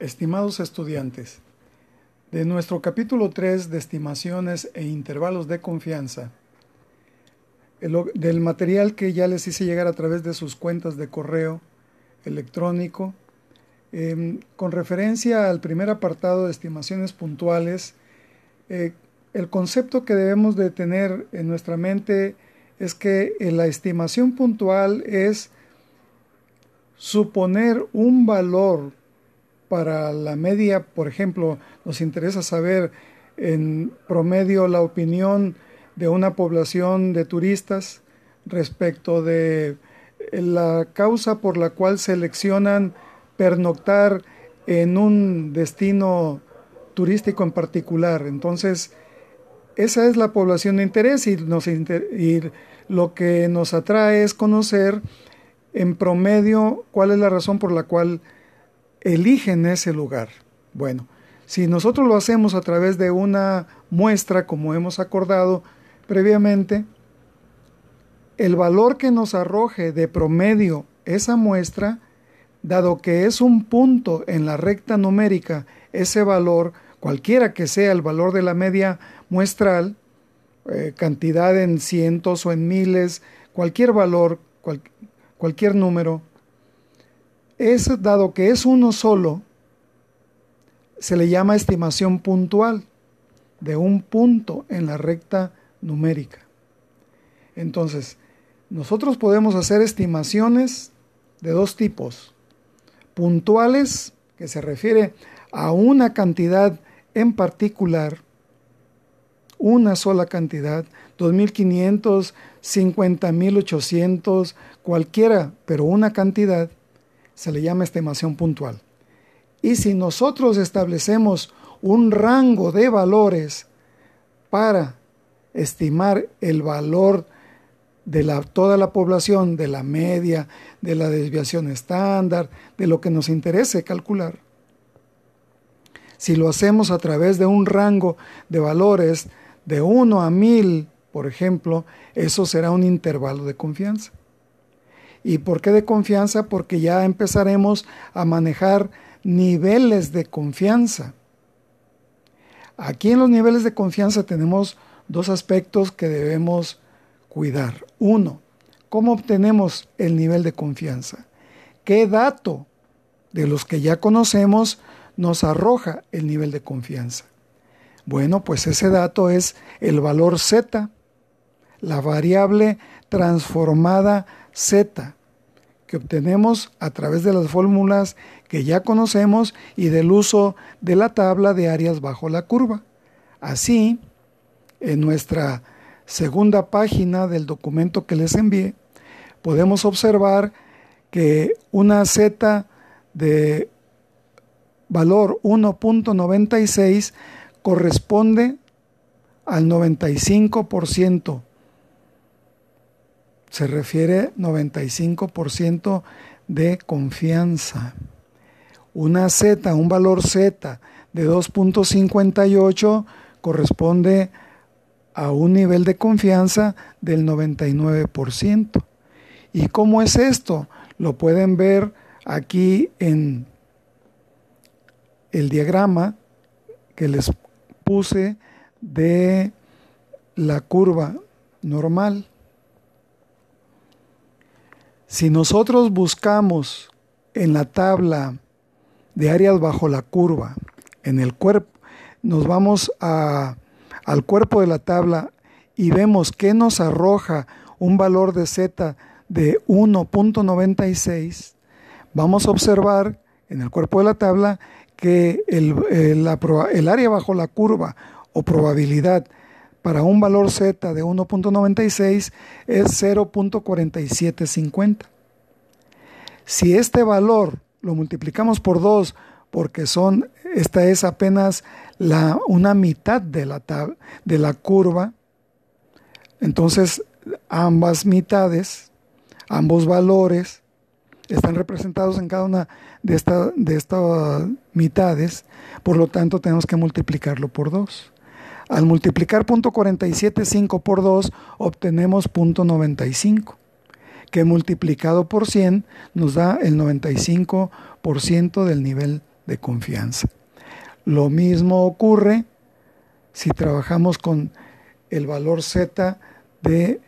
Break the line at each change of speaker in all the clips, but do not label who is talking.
Estimados estudiantes, de nuestro capítulo 3 de estimaciones e intervalos de confianza, del material que ya les hice llegar a través de sus cuentas de correo electrónico, em, con referencia al primer apartado de estimaciones puntuales, eh, el concepto que debemos de tener en nuestra mente es que la estimación puntual es suponer un valor para la media, por ejemplo, nos interesa saber en promedio la opinión de una población de turistas respecto de la causa por la cual seleccionan pernoctar en un destino turístico en particular. Entonces, esa es la población de interés y lo que nos atrae es conocer en promedio cuál es la razón por la cual eligen ese lugar. Bueno, si nosotros lo hacemos a través de una muestra, como hemos acordado previamente, el valor que nos arroje de promedio esa muestra, dado que es un punto en la recta numérica, ese valor, cualquiera que sea el valor de la media muestral, eh, cantidad en cientos o en miles, cualquier valor, cualquier número, es, dado que es uno solo, se le llama estimación puntual de un punto en la recta numérica. Entonces, nosotros podemos hacer estimaciones de dos tipos. Puntuales, que se refiere a una cantidad en particular, una sola cantidad, 2.500, 50.800, cualquiera, pero una cantidad se le llama estimación puntual. Y si nosotros establecemos un rango de valores para estimar el valor de toda la población, de la media, de la desviación estándar, de lo que nos interese calcular, si lo hacemos a través de un rango de valores de 1 a 1000, por ejemplo, eso será un intervalo de confianza. ¿Y por qué de confianza? Porque ya empezaremos a manejar niveles de confianza. Aquí en los niveles de confianza tenemos dos aspectos que debemos cuidar. Uno, ¿cómo obtenemos el nivel de confianza? ¿Qué dato de los que ya conocemos nos arroja el nivel de confianza? Bueno, pues ese dato es el valor z, la variable transformada z, que obtenemos a través de las fórmulas que ya conocemos y del uso de la tabla de áreas bajo la curva. Así, en nuestra segunda página del documento que les envié, podemos observar que una z de valor 1.96 corresponde al 95% se refiere 95% de confianza. Una Z, un valor Z de 2.58 corresponde a un nivel de confianza del 99%. ¿Y cómo es esto? Lo pueden ver aquí en el diagrama que les puse de la curva normal. Si nosotros buscamos en la tabla de áreas bajo la curva, en el cuerpo, nos vamos al cuerpo de la tabla y vemos que nos arroja un valor de z de 1.96, vamos a observar en el cuerpo de la tabla que el, el área bajo la curva o probabilidad para un valor Z de 1.96 es 0.4750. Si este valor lo multiplicamos por 2 porque son esta es apenas la una mitad de la de la curva, entonces ambas mitades, ambos valores están representados en cada una de, de estas mitades, por lo tanto tenemos que multiplicarlo por 2. Al multiplicar .475 por 2 obtenemos .95, que multiplicado por 100 nos da el 95% del nivel de confianza. Lo mismo ocurre si trabajamos con el valor Z de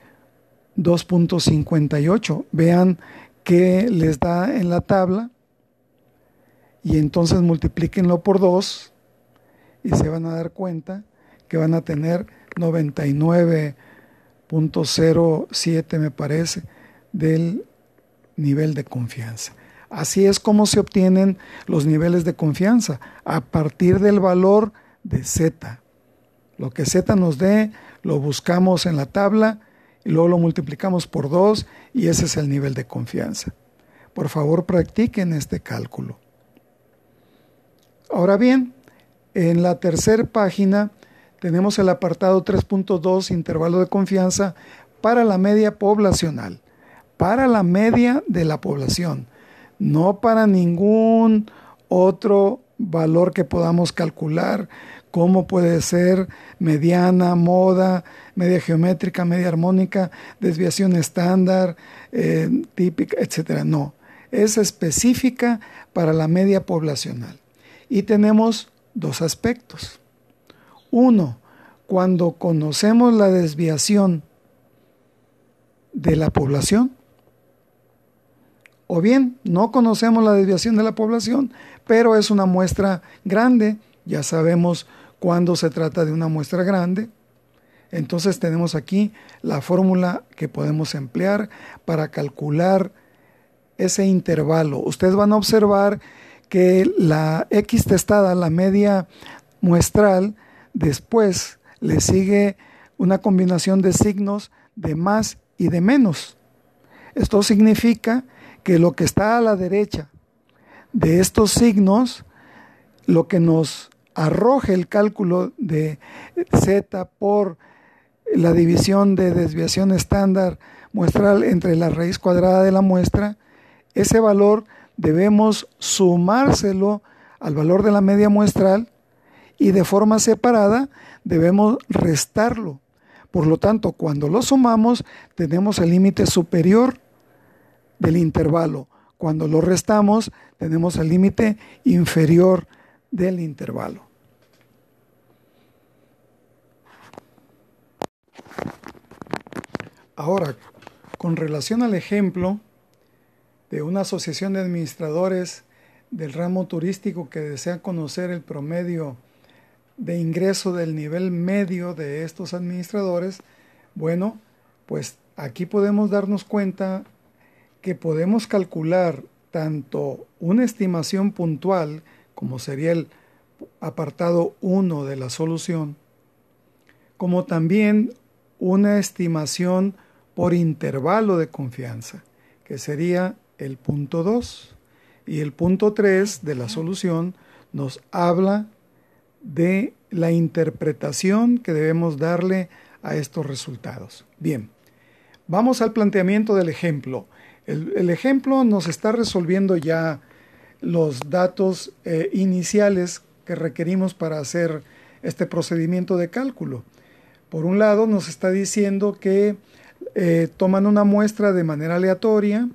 2.58. Vean qué les da en la tabla y entonces multiplíquenlo por 2 y se van a dar cuenta que van a tener 99.07 me parece del nivel de confianza. Así es como se obtienen los niveles de confianza, a partir del valor de Z. Lo que Z nos dé, lo buscamos en la tabla y luego lo multiplicamos por 2 y ese es el nivel de confianza. Por favor, practiquen este cálculo. Ahora bien, en la tercera página tenemos el apartado 3.2, intervalo de confianza para la media poblacional, para la media de la población, no para ningún otro valor que podamos calcular, como puede ser mediana, moda, media geométrica, media armónica, desviación estándar, eh, típica, etc. No, es específica para la media poblacional. Y tenemos dos aspectos. Uno, cuando conocemos la desviación de la población, o bien no conocemos la desviación de la población, pero es una muestra grande, ya sabemos cuando se trata de una muestra grande, entonces tenemos aquí la fórmula que podemos emplear para calcular ese intervalo. Ustedes van a observar que la X testada, la media muestral, después le sigue una combinación de signos de más y de menos. Esto significa que lo que está a la derecha de estos signos, lo que nos arroja el cálculo de z por la división de desviación estándar muestral entre la raíz cuadrada de la muestra, ese valor debemos sumárselo al valor de la media muestral y de forma separada debemos restarlo. Por lo tanto, cuando lo sumamos, tenemos el límite superior del intervalo. Cuando lo restamos, tenemos el límite inferior del intervalo. Ahora, con relación al ejemplo, de una asociación de administradores del ramo turístico que desea conocer el promedio de ingreso del nivel medio de estos administradores, bueno, pues aquí podemos darnos cuenta que podemos calcular tanto una estimación puntual, como sería el apartado 1 de la solución, como también una estimación por intervalo de confianza, que sería el punto 2. Y el punto 3 de la solución nos habla de la interpretación que debemos darle a estos resultados. Bien, vamos al planteamiento del ejemplo. El, ejemplo nos está resolviendo ya los datos eh, iniciales que requerimos para hacer este procedimiento de cálculo. Por un lado, nos está diciendo que eh, toman una muestra de manera aleatoria,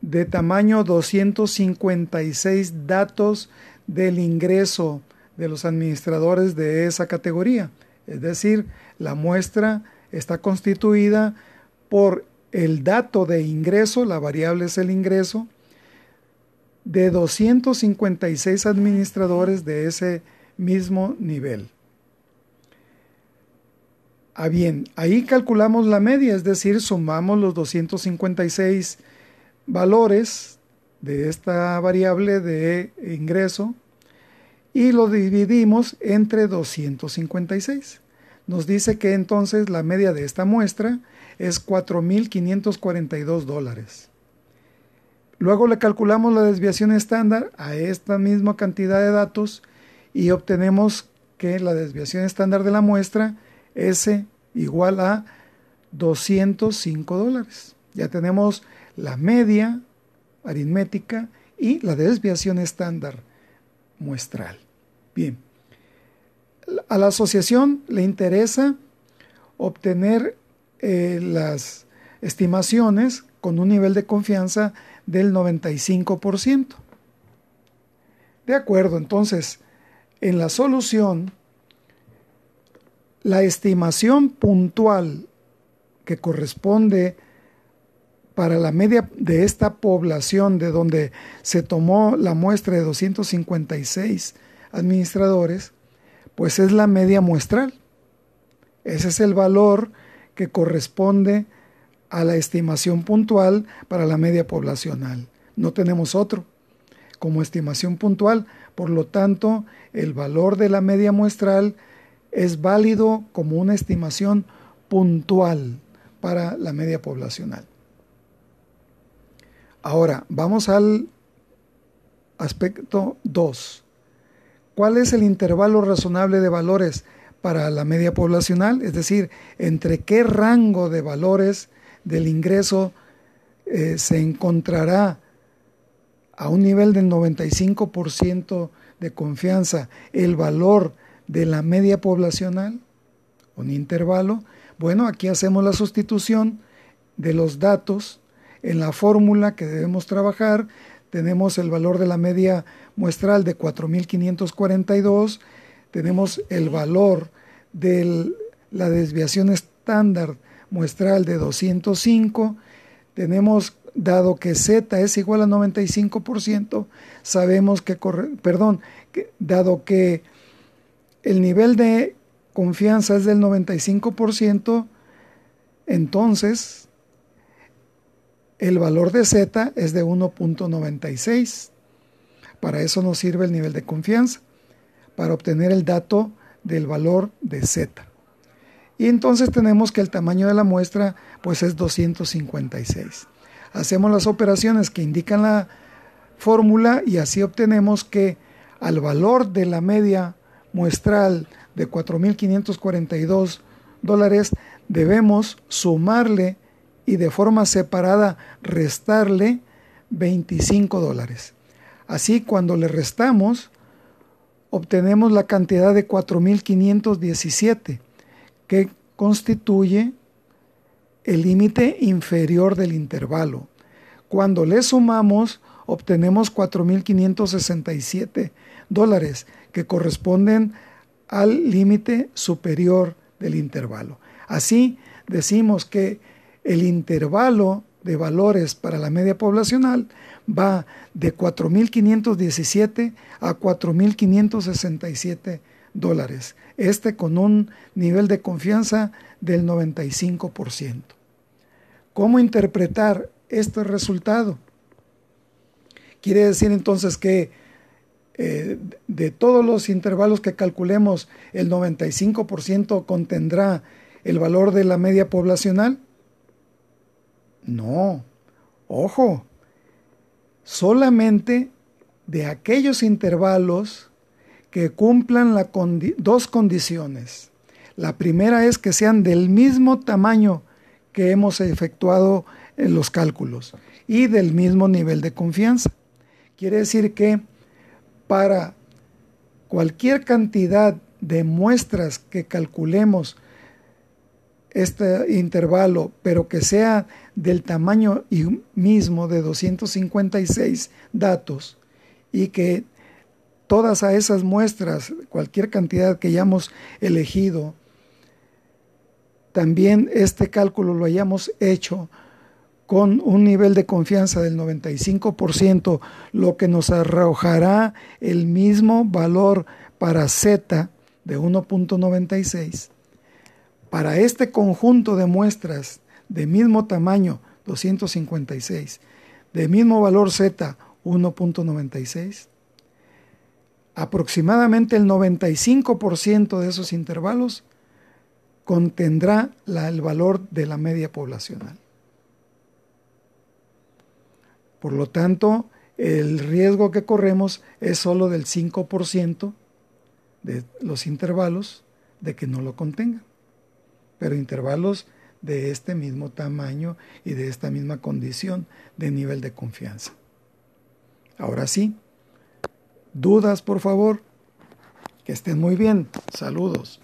de tamaño 256 datos del ingreso de los administradores de esa categoría. Es decir, la muestra está constituida por el dato de ingreso, la variable es el ingreso, de 256 administradores de ese mismo nivel. Ah, bien, ahí calculamos la media, es decir, sumamos los 256 valores de esta variable de ingreso y lo dividimos entre 256. Nos dice que entonces la media de esta muestra es 4.542 dólares. Luego le calculamos la desviación estándar a esta misma cantidad de datos y obtenemos que la desviación estándar de la muestra es igual a 205 dólares. Ya tenemos la media aritmética y la desviación estándar muestral. Bien, a la asociación le interesa obtener eh, las estimaciones con un nivel de confianza del 95%. De acuerdo, entonces, en la solución, la estimación puntual que corresponde para la media de esta población de donde se tomó la muestra de 256 administradores, pues es la media muestral. Ese es el valor que corresponde a la estimación puntual para la media poblacional. No tenemos otro como estimación puntual, por lo tanto, el valor de la media muestral es válido como una estimación puntual para la media poblacional. Ahora, vamos al aspecto 2. ¿Cuál es el intervalo razonable de valores para la media poblacional? Es decir, entre qué rango de valores del ingreso eh, se encontrará a un nivel del 95% de confianza el valor de la media poblacional, un intervalo. Bueno, aquí hacemos la sustitución de los datos en la fórmula que debemos trabajar tenemos el valor de la media muestral de 4.542, tenemos el valor de la desviación estándar muestral de 205, tenemos, dado que Z es igual a 95%, sabemos que, perdón, que, dado que el nivel de confianza es del 95%, entonces el valor de Z es de 1.96. Para eso nos sirve el nivel de confianza, para obtener el dato del valor de Z. Y entonces tenemos que el tamaño de la muestra pues es 256. Hacemos las operaciones que indican la fórmula y así obtenemos que al valor de la media muestral de 4.542 dólares debemos sumarle y de forma separada restarle 25 dólares. Así, cuando le restamos, obtenemos la cantidad de 4.517, que constituye el límite inferior del intervalo. Cuando le sumamos, obtenemos 4.567 dólares, que corresponden al límite superior del intervalo. Así, decimos que el intervalo de valores para la media poblacional va de 4.517 a 4.567 dólares, este con un nivel de confianza del 95%. ¿Cómo interpretar este resultado? Quiere decir entonces que eh, de todos los intervalos que calculemos, el 95% contendrá el valor de la media poblacional. No, ojo, solamente de aquellos intervalos que cumplan la dos condiciones. La primera es que sean del mismo tamaño que hemos efectuado en los cálculos y del mismo nivel de confianza. Quiere decir que para cualquier cantidad de muestras que calculemos este intervalo, pero que sea del tamaño mismo de 256 datos y que todas a esas muestras, cualquier cantidad que hayamos elegido, también este cálculo lo hayamos hecho con un nivel de confianza del 95%, lo que nos arrojará el mismo valor para Z de 1.96. Para este conjunto de muestras de mismo tamaño 256, de mismo valor Z 1.96, aproximadamente el 95% de esos intervalos contendrá el valor de la media poblacional. Por lo tanto, el riesgo que corremos es solo del 5% de los intervalos de que no lo contengan. Pero intervalos de este mismo tamaño y de esta misma condición de nivel de confianza. Ahora sí, dudas por favor, que estén muy bien, saludos.